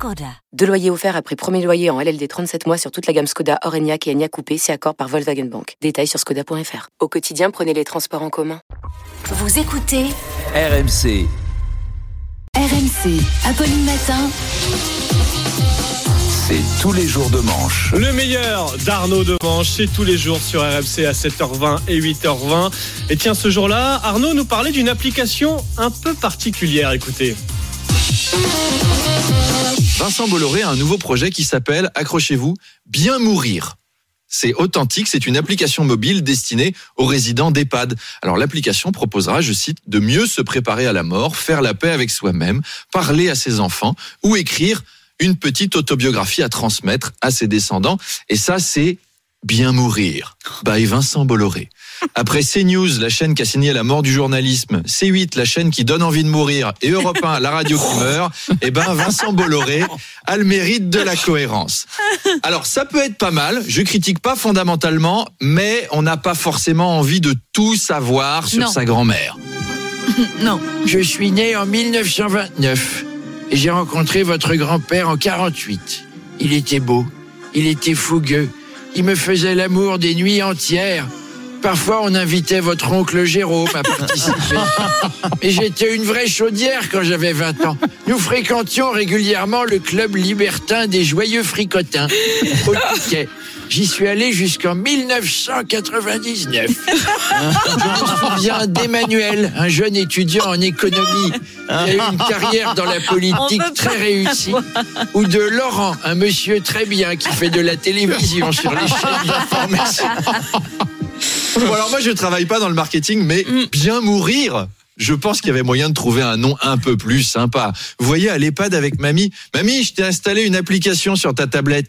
Skoda. Deux loyers offerts après premier loyer en LLD 37 mois sur toute la gamme Skoda, Orenia et Enya Coupé, c'est accord par Volkswagen Bank. Détails sur skoda.fr. Au quotidien, prenez les transports en commun. Vous écoutez RMC. RMC, Apolline Matin. C'est tous les jours de manche. Le meilleur d'Arnaud de Manche, c'est tous les jours sur RMC à 7h20 et 8h20. Et tiens, ce jour-là, Arnaud nous parlait d'une application un peu particulière. Écoutez. Vincent Bolloré a un nouveau projet qui s'appelle, accrochez-vous, Bien mourir. C'est authentique, c'est une application mobile destinée aux résidents d'EHPAD. Alors l'application proposera, je cite, de mieux se préparer à la mort, faire la paix avec soi-même, parler à ses enfants ou écrire une petite autobiographie à transmettre à ses descendants. Et ça, c'est Bien mourir, by Vincent Bolloré. Après CNews, la chaîne qui a signé la mort du journalisme, C8, la chaîne qui donne envie de mourir, et Europe 1, la radio qui meurt, eh ben Vincent Bolloré a le mérite de la cohérence. Alors ça peut être pas mal, je critique pas fondamentalement, mais on n'a pas forcément envie de tout savoir sur Non. sa grand-mère. Non. Je suis né en 1929 et j'ai rencontré votre grand-père en 48. Il était beau, il était fougueux, il me faisait l'amour des nuits entières. Parfois, on invitait votre oncle Jérôme à participer. Mais j'étais une vraie chaudière quand j'avais 20 ans. Nous fréquentions régulièrement le club libertin des joyeux fricotins au Touquet. J'y suis allé jusqu'en 1999. Je me souviens d'Emmanuel, un jeune étudiant en économie qui a eu une carrière dans la politique très réussie. Ou de Laurent, un monsieur très bien qui fait de la télévision sur les chaînes d'information. Bon alors moi je travaille pas dans le marketing, mais bien mourir. Je pense qu'il y avait moyen de trouver un nom un peu plus sympa. Vous voyez, à l'EHPAD avec mamie. Mamie, je t'ai installé une application sur ta tablette.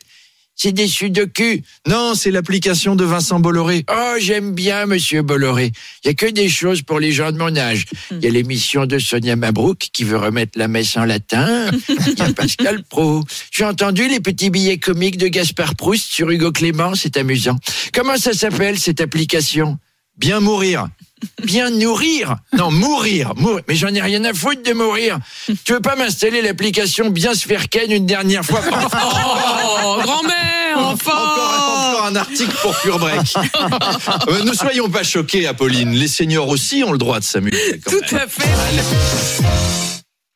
C'est des sudoku. Non, c'est l'application de Vincent Bolloré. Oh, j'aime bien Monsieur Bolloré. Il y a que des choses pour les gens de mon âge. Il y a l'émission de Sonia Mabrouk qui veut remettre la messe en latin. Il y a Pascal Pro. J'ai entendu les petits billets comiques de Gaspard Proust sur Hugo Clément, c'est amusant. Comment ça s'appelle cette application? Bien mourir. Bien nourrir Non, mourir. mourir. Mais j'en ai rien à foutre de mourir. Tu veux pas m'installer l'application Bien se faire ken une dernière fois? Oh, article pour Pure Break. Euh, ne soyons pas choqués, Apolline. Les seniors aussi ont le droit de s'amuser. Tout même. à fait.